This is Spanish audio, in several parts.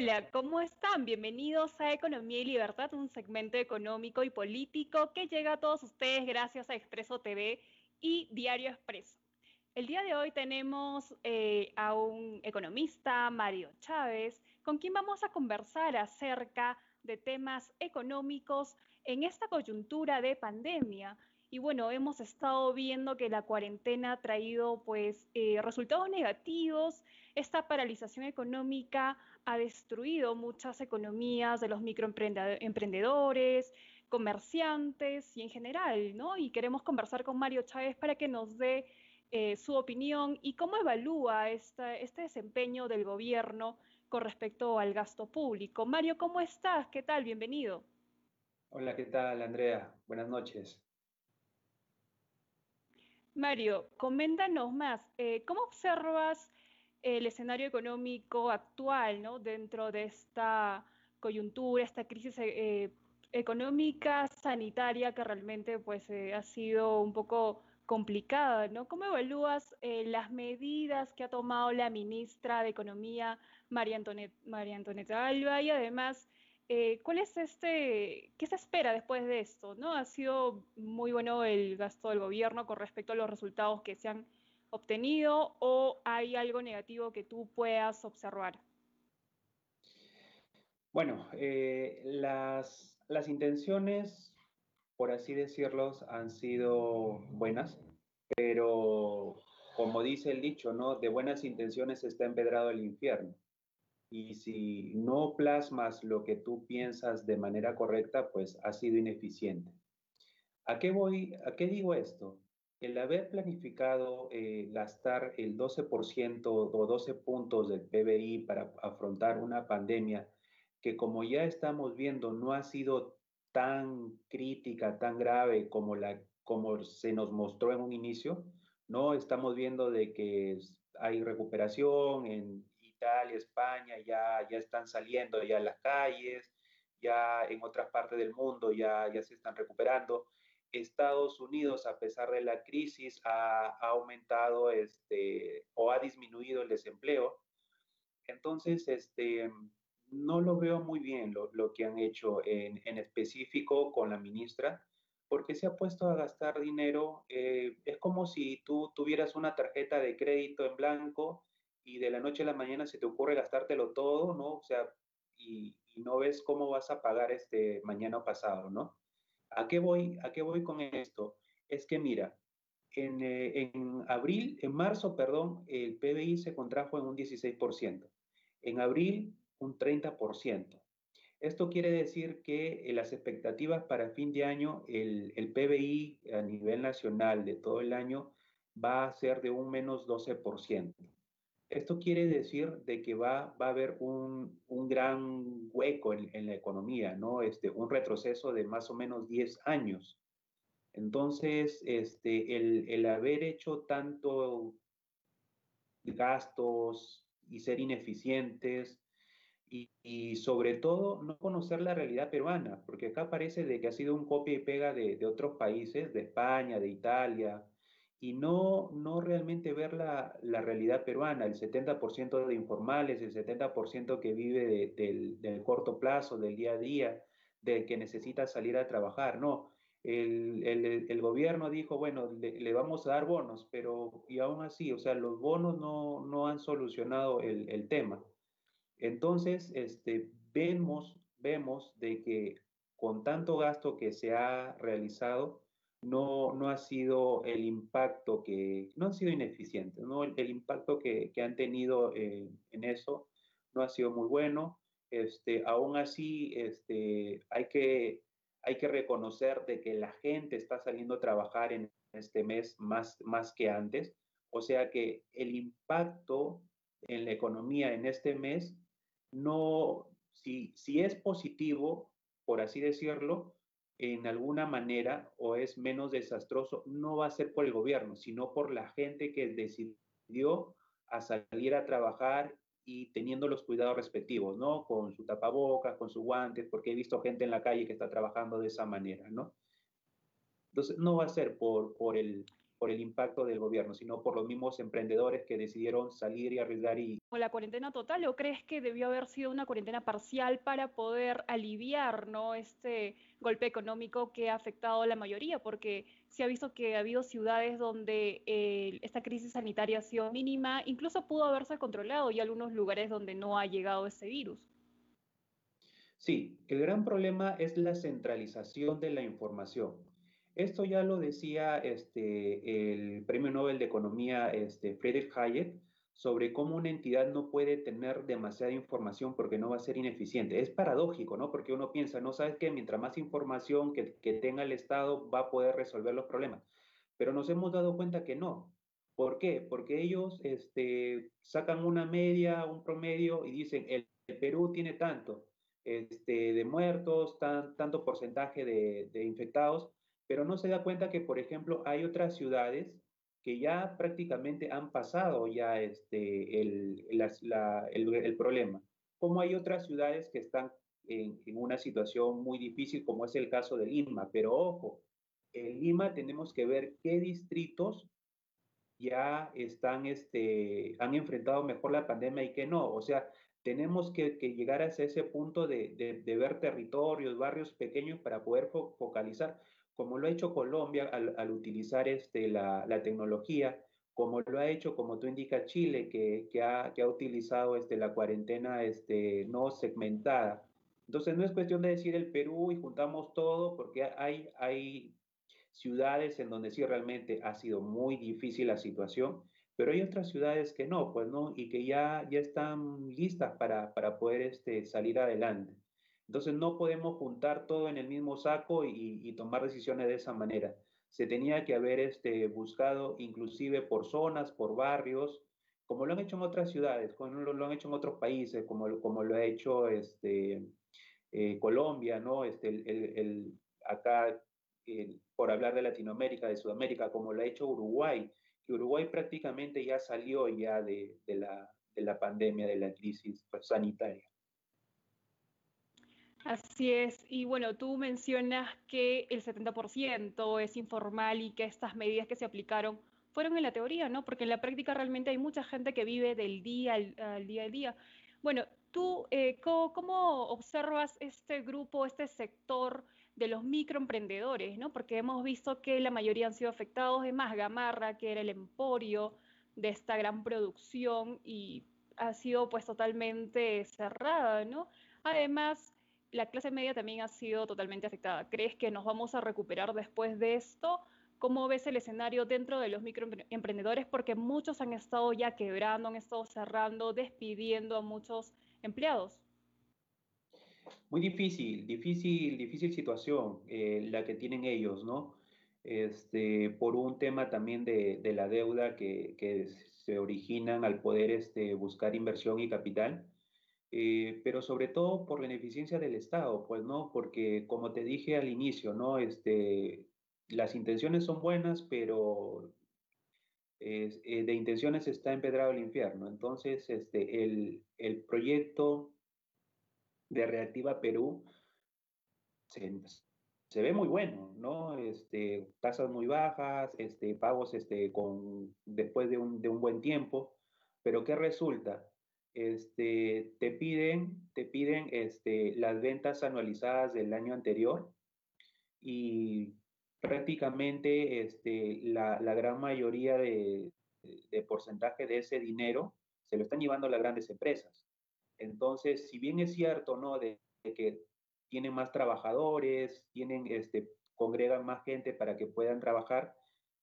Hola, ¿cómo están? Bienvenidos a Economía y Libertad, un segmento económico y político que llega a todos ustedes gracias a Expreso TV y Diario Expreso. El día de hoy tenemos eh, a un economista, Mario Chávez, con quien vamos a conversar acerca de temas económicos en esta coyuntura de pandemia y bueno, hemos estado viendo que la cuarentena ha traído pues eh, resultados negativos. Esta paralización económica ha destruido muchas economías de los microemprendedores, comerciantes y en general, ¿no? Y queremos conversar con Mario Chávez para que nos dé eh, su opinión y cómo evalúa este desempeño del gobierno con respecto al gasto público. Mario, ¿cómo estás? ¿Qué tal? Bienvenido. Hola, ¿qué tal, Andrea? Buenas noches. Mario, coméntanos más, eh, ¿cómo observas el escenario económico actual ¿no? dentro de esta coyuntura, esta crisis eh, económica, sanitaria que realmente pues, eh, ha sido un poco complicada? ¿no? ¿Cómo evalúas las medidas que ha tomado la ministra de Economía, María María Antonieta Alba, y además eh, ¿cuál es este, qué se espera después de esto? ¿no? ¿Ha sido muy bueno el gasto del gobierno con respecto a los resultados que se han obtenido o hay algo negativo que tú puedas observar? Bueno, eh, las, las intenciones, por así decirlo, han sido buenas, pero como dice el dicho, ¿no? De buenas intenciones está empedrado el infierno y si no plasmas lo que tú piensas de manera correcta, pues ha sido ineficiente. ¿A qué voy? ¿A qué digo esto? El haber planificado eh, gastar el 12% o 12 puntos del PBI para afrontar una pandemia que como ya estamos viendo no ha sido tan crítica, tan grave como, como se nos mostró en un inicio, no estamos viendo de que hay recuperación en Italia, España ya, ya están saliendo ya en las calles, ya en otras partes del mundo ya, ya se están recuperando. Estados Unidos, a pesar de la crisis, ha, aumentado este, o ha disminuido el desempleo. Entonces, este, no lo veo muy bien lo, que han hecho en, específico con la ministra, porque se ha puesto a gastar dinero. Eh, es como si tú tuvieras una tarjeta de crédito en blanco y de la noche a la mañana se te ocurre gastártelo todo, ¿no? O sea, y, no ves cómo vas a pagar este mañana pasado, ¿no? ¿A qué voy, a qué voy con esto? Es que mira, en, eh, en abril, en marzo, perdón, el PBI se contrajo en un 16%. En abril, un 30%. Esto quiere decir que eh, las expectativas para fin de año, el, el, PBI a nivel nacional de todo el año va a ser de un menos 12%. Esto quiere decir de que va, va a haber un, un gran hueco en, la economía, ¿no? Este, un retroceso de más o menos 10 años. Entonces, este, el, el haber hecho tanto gastos y ser ineficientes y, sobre todo no conocer la realidad peruana, porque acá parece de que ha sido un copia y pega de otros países, de España, de Italia, y no, no realmente ver la, la realidad peruana, el 70% de informales, el 70% que vive de, del, del, corto plazo, del día a día, del que necesita salir a trabajar, no. El, el, el gobierno dijo, bueno, le, le, vamos a dar bonos, pero y aún así, o sea, los bonos no, no han solucionado el, el tema. Entonces, este, vemos, vemos de que con tanto gasto que se ha realizado, no, no ha sido el impacto que, no han sido ineficientes, ¿no? El, impacto que, que, han tenido eh, en eso no ha sido muy bueno. Este, aún así, este, hay, que, hay que reconocer de que la gente está saliendo a trabajar en este mes más, más que antes. O sea que el impacto en la economía en este mes no, si, si es positivo, por así decirlo, en alguna manera o es menos desastroso, no va a ser por el gobierno, sino por la gente que decidió a salir a trabajar y teniendo los cuidados respectivos, ¿no? Con su tapabocas, con sus guantes, porque he visto gente en la calle que está trabajando de esa manera, ¿no? Entonces, no va a ser por, por, el, por el impacto del gobierno, sino por los mismos emprendedores que decidieron salir y arriesgar y... ¿La cuarentena total o crees que debió haber sido una cuarentena parcial para poder aliviar ¿no? este golpe económico que ha afectado a la mayoría? Porque se ha visto que ha habido ciudades donde eh, esta crisis sanitaria ha sido mínima, incluso pudo haberse controlado y algunos lugares donde no ha llegado ese virus. Sí, el gran problema es la centralización de la información. Esto ya lo decía este, el Premio Nobel de Economía este, Friedrich Hayek sobre cómo una entidad no puede tener demasiada información porque no va a ser ineficiente. Es paradójico, ¿no? Porque uno piensa, no sabes que mientras más información que, tenga el Estado va a poder resolver los problemas. Pero nos hemos dado cuenta que no. ¿Por qué? Porque ellos este, sacan una media, un promedio y dicen, el, Perú tiene tanto este, de muertos, tan, tanto porcentaje de, de infectados, pero no se da cuenta que, por ejemplo, hay otras ciudades que ya prácticamente han pasado ya este, el, el, problema, como hay otras ciudades que están en, una situación muy difícil, como es el caso de Lima, pero ojo, en Lima tenemos que ver qué distritos ya están, este, han enfrentado mejor la pandemia y qué no. O sea, tenemos que, llegar hasta ese punto de, de, ver territorios, barrios pequeños para poder focalizar como lo ha hecho Colombia al, utilizar este, la, tecnología, como lo ha hecho, como tú indicas, Chile, que, que, ha, que ha, utilizado este, la cuarentena este, no segmentada. Entonces, no es cuestión de decir el Perú y juntamos todo, porque hay, hay ciudades en donde sí realmente ha sido muy difícil la situación, pero hay otras ciudades que no, pues no, y que ya, ya están listas para, para poder este, salir adelante. Entonces no podemos juntar todo en el mismo saco y, tomar decisiones de esa manera. Se tenía que haber este, buscado inclusive por zonas, por barrios, como lo han hecho en otras ciudades, como lo, han hecho en otros países, como, como lo ha hecho este, eh, Colombia, ¿no? Este, el, acá, por hablar de Latinoamérica, de Sudamérica, como lo ha hecho Uruguay, Uruguay prácticamente ya salió ya de, la, de la pandemia, de la crisis sanitaria. Así es, y bueno, tú mencionas que el 70% es informal y que estas medidas que se aplicaron fueron en la teoría, ¿no? Porque en la práctica realmente hay mucha gente que vive del día al, día a día. Bueno, tú, eh, ¿cómo, observas este grupo, este sector de los microemprendedores, ¿no? Porque hemos visto que la mayoría han sido afectados, es más, Gamarra, que era el emporio de esta gran producción y ha sido pues totalmente cerrada, ¿no? Además, la clase media también ha sido totalmente afectada. ¿Crees que nos vamos a recuperar después de esto? ¿Cómo ves el escenario dentro de los microemprendedores? Porque muchos han estado ya quebrando, han estado cerrando, despidiendo a muchos empleados. Muy difícil, difícil, difícil situación eh, la que tienen ellos, ¿no? Este, por un tema también de, la deuda que, se originan al poder este, buscar inversión y capital. Eh, pero sobre todo por la ineficiencia del Estado, pues no, porque como te dije al inicio, ¿no? Este, las intenciones son buenas, pero eh, de intenciones está empedrado el infierno. Entonces, este, el, el proyecto de Reactiva Perú se, se, ve muy bueno, ¿no? Este, tasas muy bajas, este, pagos este, con, después de un, de un buen tiempo, pero ¿qué resulta? este, te piden, te piden este, las ventas anualizadas del año anterior y prácticamente este, la, la gran mayoría de, de, porcentaje de ese dinero se lo están llevando las grandes empresas. Entonces, si bien es cierto, ¿no? De, que tienen más trabajadores, tienen, este, congregan más gente para que puedan trabajar,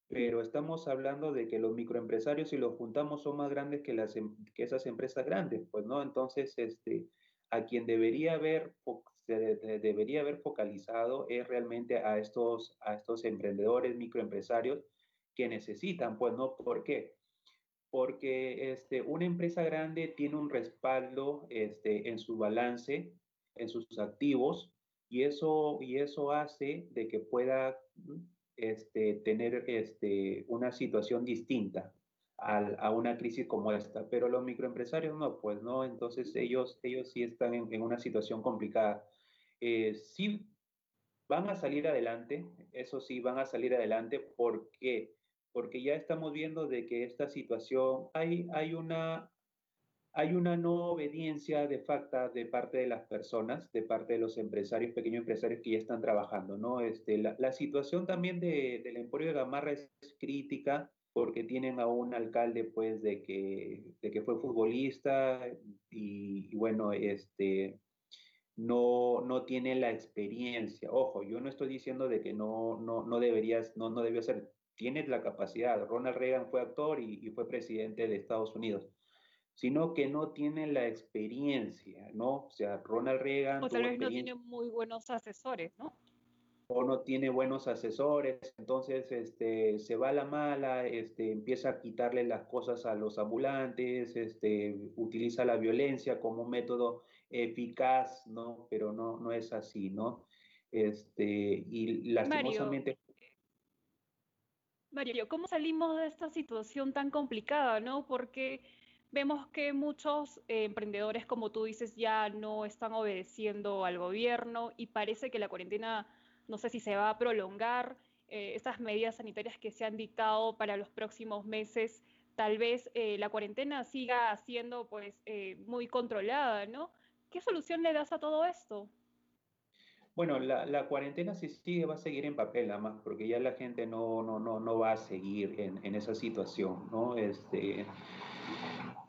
pero estamos hablando de que los microempresarios, si los juntamos, son más grandes que, las, em, que esas empresas grandes, pues, ¿no? Entonces, este, a quien debería haber, debería haber focalizado es realmente a estos, a estos emprendedores, microempresarios que necesitan, pues, ¿no? ¿Por qué? Porque este, una empresa grande tiene un respaldo este, en su balance, en sus activos, y eso, y eso hace de que pueda este, tener este, una situación distinta a, una crisis como esta, pero los microempresarios no, pues no, entonces ellos, ellos sí están en, una situación complicada. Eh, sí van a salir adelante, eso sí, van a salir adelante, ¿por qué? porque ya estamos viendo de que esta situación, hay, hay, una, hay una no obediencia de facto de parte de las personas, de parte de los empresarios, pequeños empresarios que ya están trabajando, ¿no? Este, la, la situación también de, del Emporio de Gamarra es crítica, porque tienen a un alcalde pues de que, de que fue futbolista y, y, bueno, este, no, no tiene la experiencia. Ojo, yo no estoy diciendo de que no, no, no deberías, no, no debió ser, tienes la capacidad. Ronald Reagan fue actor y, y, fue presidente de Estados Unidos, sino que no tiene la experiencia, ¿no? O sea, Ronald Reagan... O tal vez no tiene muy buenos asesores, ¿no? O no tiene buenos asesores, entonces este, se va a la mala, este, empieza a quitarle las cosas a los ambulantes, este, utiliza la violencia como método eficaz, ¿no? Pero no, no es así, ¿no? Este, y lastimosamente... Mario, Mario, ¿cómo salimos de esta situación tan complicada, no? Porque vemos que muchos eh, emprendedores, como tú dices, ya no están obedeciendo al gobierno y parece que la cuarentena no sé si se va a prolongar eh, estas medidas sanitarias que se han dictado para los próximos meses. Tal vez eh, la cuarentena siga siendo pues eh, muy controlada, ¿no? ¿Qué solución le das a todo esto? Bueno, la, cuarentena sí sigue, va a seguir en papel, nada más, porque ya la gente no, no, no, no va a seguir en, en esa situación, ¿no? Este,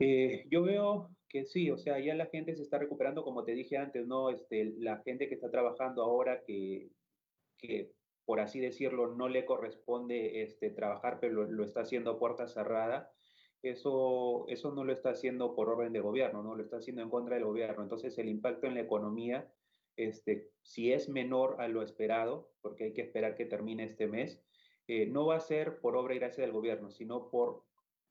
eh, yo veo que sí, o sea, ya la gente se está recuperando, como te dije antes, ¿no? Este, la gente que está trabajando ahora, que, que, por así decirlo, no le corresponde este, trabajar, pero lo, está haciendo a puerta cerrada, eso, eso no lo está haciendo por orden de gobierno, no lo está haciendo en contra del gobierno. Entonces, el impacto en la economía, este, si es menor a lo esperado, porque hay que esperar que termine este mes, eh, no va a ser por obra y gracia del gobierno, sino por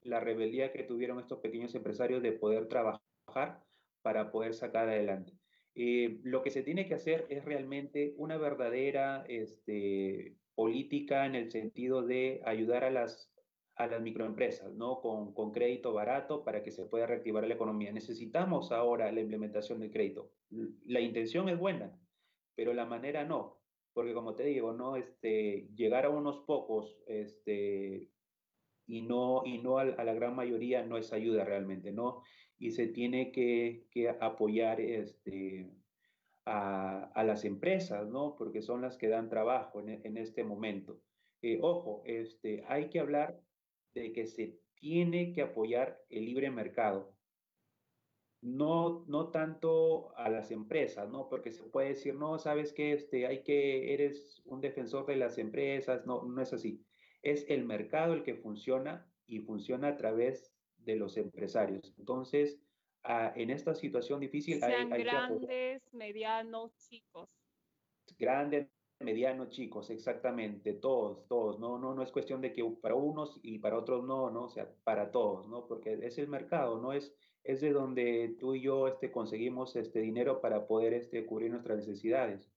la rebeldía que tuvieron estos pequeños empresarios de poder trabajar para poder sacar adelante. Eh, lo que se tiene que hacer es realmente una verdadera este, política en el sentido de ayudar a las, a las microempresas, ¿no? Con, con, crédito barato para que se pueda reactivar la economía. Necesitamos ahora la implementación del crédito. La intención es buena, pero la manera no, porque como te digo, ¿no? Este, llegar a unos pocos este, y no, y no a, a la gran mayoría no es ayuda realmente, ¿no? Y se tiene que, que apoyar este, a, a, las empresas, ¿no? Porque son las que dan trabajo en, en este momento. Eh, ojo, este, hay que hablar de que se tiene que apoyar el libre mercado. No, no tanto a las empresas, ¿no? Porque se puede decir, no, sabes que este, hay que, eres un defensor de las empresas, no, no es así. Es el mercado el que funciona y funciona a través de los empresarios. Entonces, en esta situación difícil... Sean hay, hay grandes, medianos, chicos. Grandes, medianos, chicos, exactamente, todos, todos, no, no, no es cuestión de que para unos y para otros no, no, o sea, para todos, ¿no? Porque es el mercado, no es, es de donde tú y yo este, conseguimos este dinero para poder este, cubrir nuestras necesidades.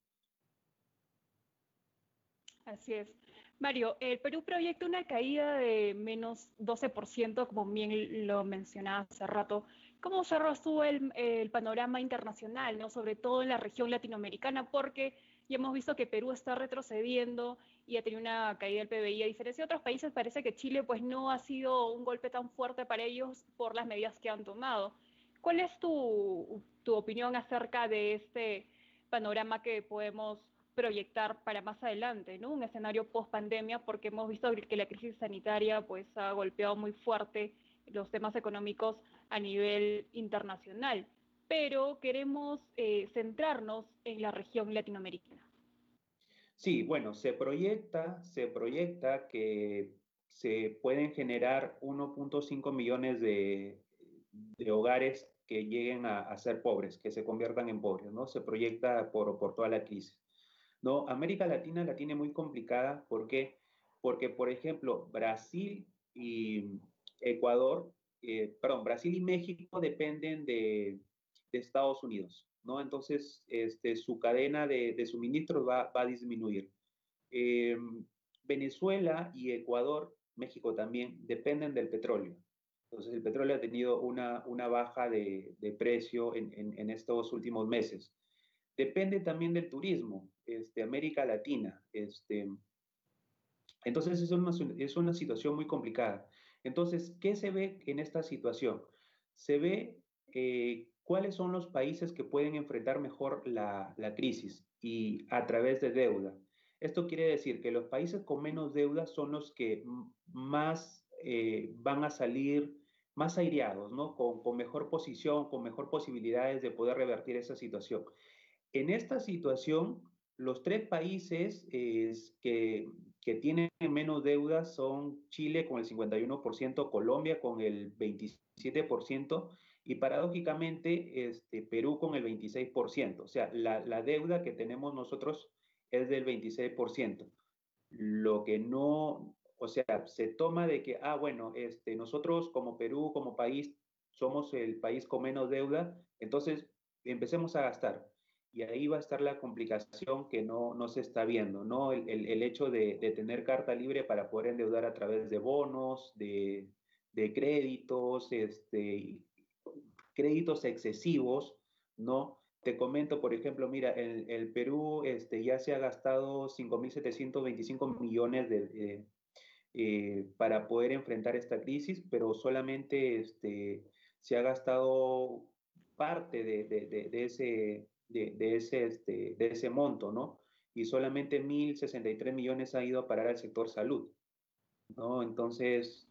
Así es. Mario, el Perú proyecta una caída de menos 12%, como bien lo mencionaba hace rato. ¿Cómo cerras tú el, el, panorama internacional, ¿no? sobre todo en la región latinoamericana? Porque ya hemos visto que Perú está retrocediendo y ha tenido una caída del PBI. A diferencia de otros países, parece que Chile pues, no ha sido un golpe tan fuerte para ellos por las medidas que han tomado. ¿Cuál es tu, tu opinión acerca de este panorama que podemos proyectar para más adelante, ¿no? Un escenario post pandemia, porque hemos visto que la crisis sanitaria pues ha golpeado muy fuerte los temas económicos a nivel internacional, pero queremos eh, centrarnos en la región latinoamericana. Sí, bueno, se proyecta, se proyecta que se pueden generar 1.5 millones de, de, hogares que lleguen a, a, ser pobres, que se conviertan en pobres, ¿no? Se proyecta por, por toda la crisis. ¿No? América Latina la tiene muy complicada, ¿por qué? Porque, por ejemplo, Brasil y Ecuador, eh, perdón, Brasil y México dependen de, de, Estados Unidos, ¿no? Entonces, este, su cadena de, de suministros va, va, a disminuir. Eh, Venezuela y Ecuador, México también, dependen del petróleo. Entonces, el petróleo ha tenido una, una baja de, de precio en, en, en estos últimos meses. Depende también del turismo, este, América Latina. Este, Entonces es una, es una situación muy complicada. Entonces, ¿qué se ve en esta situación? Se ve eh, cuáles son los países que pueden enfrentar mejor la, la, crisis y a través de deuda. Esto quiere decir que los países con menos deuda son los que más eh, van a salir más aireados, ¿no? Con, con, mejor posición, con mejor posibilidades de poder revertir esa situación. En esta situación, los tres países que, que tienen menos deudas son Chile con el 51%, Colombia con el 27% y paradójicamente este, Perú con el 26%. O sea, la, la deuda que tenemos nosotros es del 26%. Lo que no, o sea, se toma de que, ah, bueno, este, nosotros como Perú, como país, somos el país con menos deuda, entonces empecemos a gastar. Y ahí va a estar la complicación que no, no se está viendo, ¿no? El, el, hecho de, de, tener carta libre para poder endeudar a través de bonos, de, de créditos, este, créditos excesivos, ¿no? Te comento, por ejemplo, mira, el, el Perú este, ya se ha gastado 5.725 millones de, eh, eh, para poder enfrentar esta crisis, pero solamente este, se ha gastado parte de, de, de ese, de, ese, este, de ese monto, ¿no? Y solamente 1.063 millones ha ido a parar al sector salud, ¿no? Entonces,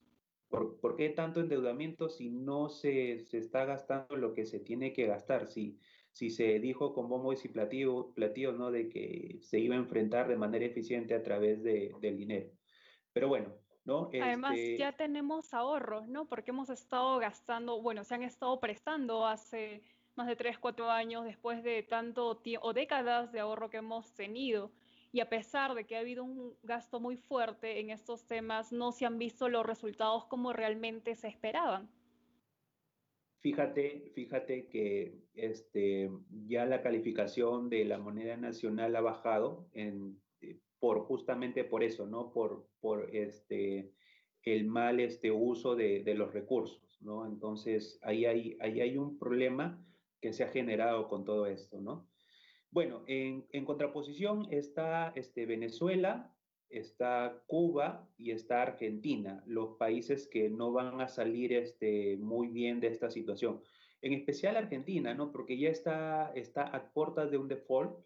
¿por, ¿por qué tanto endeudamiento si no se, se, está gastando lo que se tiene que gastar? Si, si se dijo con bombos y platillos, ¿no? De que se iba a enfrentar de manera eficiente a través de, del dinero. Pero bueno, ¿no? Además, este... ya tenemos ahorros, ¿no? Porque hemos estado gastando, bueno, se han estado prestando hace más de 3, 4 años después de tanto tiempo o décadas de ahorro que hemos tenido. Y a pesar de que ha habido un gasto muy fuerte en estos temas, no se han visto los resultados como realmente se esperaban. Fíjate, fíjate que este, ya la calificación de la moneda nacional ha bajado en, por justamente por eso, ¿no? Por, por este, el mal este, uso de, de los recursos, ¿no? Entonces, ahí hay, ahí hay un problema que se ha generado con todo esto, ¿no? Bueno, en, contraposición está este, Venezuela, está Cuba y está Argentina, los países que no van a salir este, muy bien de esta situación. En especial Argentina, ¿no? Porque ya está, está a puertas de un default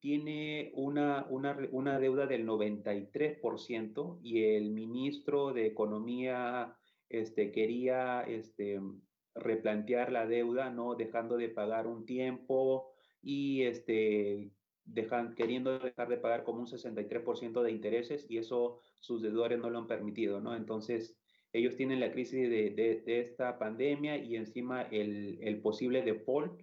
tiene una, una, una deuda del 93% y el ministro de Economía este, quería este, replantear la deuda, ¿no? Dejando de pagar un tiempo y este, dejan, queriendo dejar de pagar como un 63% de intereses y eso sus deudores no lo han permitido, ¿no? Entonces, ellos tienen la crisis de, de, de esta pandemia y encima el, el posible default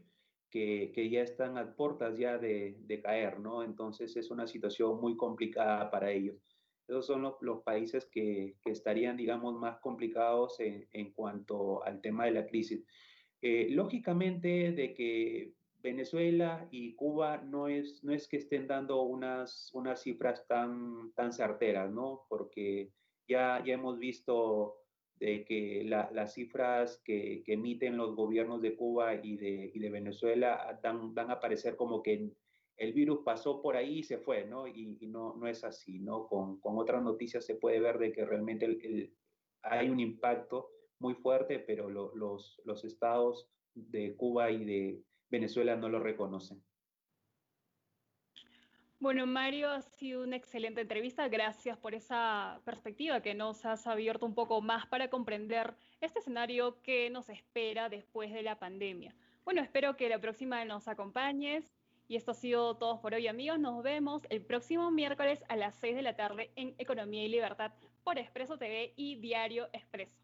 que, que, ya están a puertas ya de, de, caer, ¿no? Entonces es una situación muy complicada para ellos. Esos son los, los países que, que, estarían, digamos, más complicados en, en, cuanto al tema de la crisis. Eh, lógicamente, de que Venezuela y Cuba no es, no es que estén dando unas, unas cifras tan, tan certeras, ¿no? Porque ya, ya hemos visto de que la, las cifras que, que, emiten los gobiernos de Cuba y de, y de Venezuela dan, dan, a parecer como que el virus pasó por ahí y se fue, ¿no? Y, no, no es así, ¿no? Con, con, otras noticias se puede ver de que realmente el, hay un impacto muy fuerte, pero lo, los, los estados de Cuba y de Venezuela no lo reconocen. Bueno, Mario, ha sido una excelente entrevista. Gracias por esa perspectiva que nos has abierto un poco más para comprender este escenario que nos espera después de la pandemia. Bueno, espero que la próxima nos acompañes. Y esto ha sido todo por hoy, amigos. Nos vemos el próximo miércoles a las 6 de la tarde en Economía y Libertad por Expreso TV y Diario Expreso.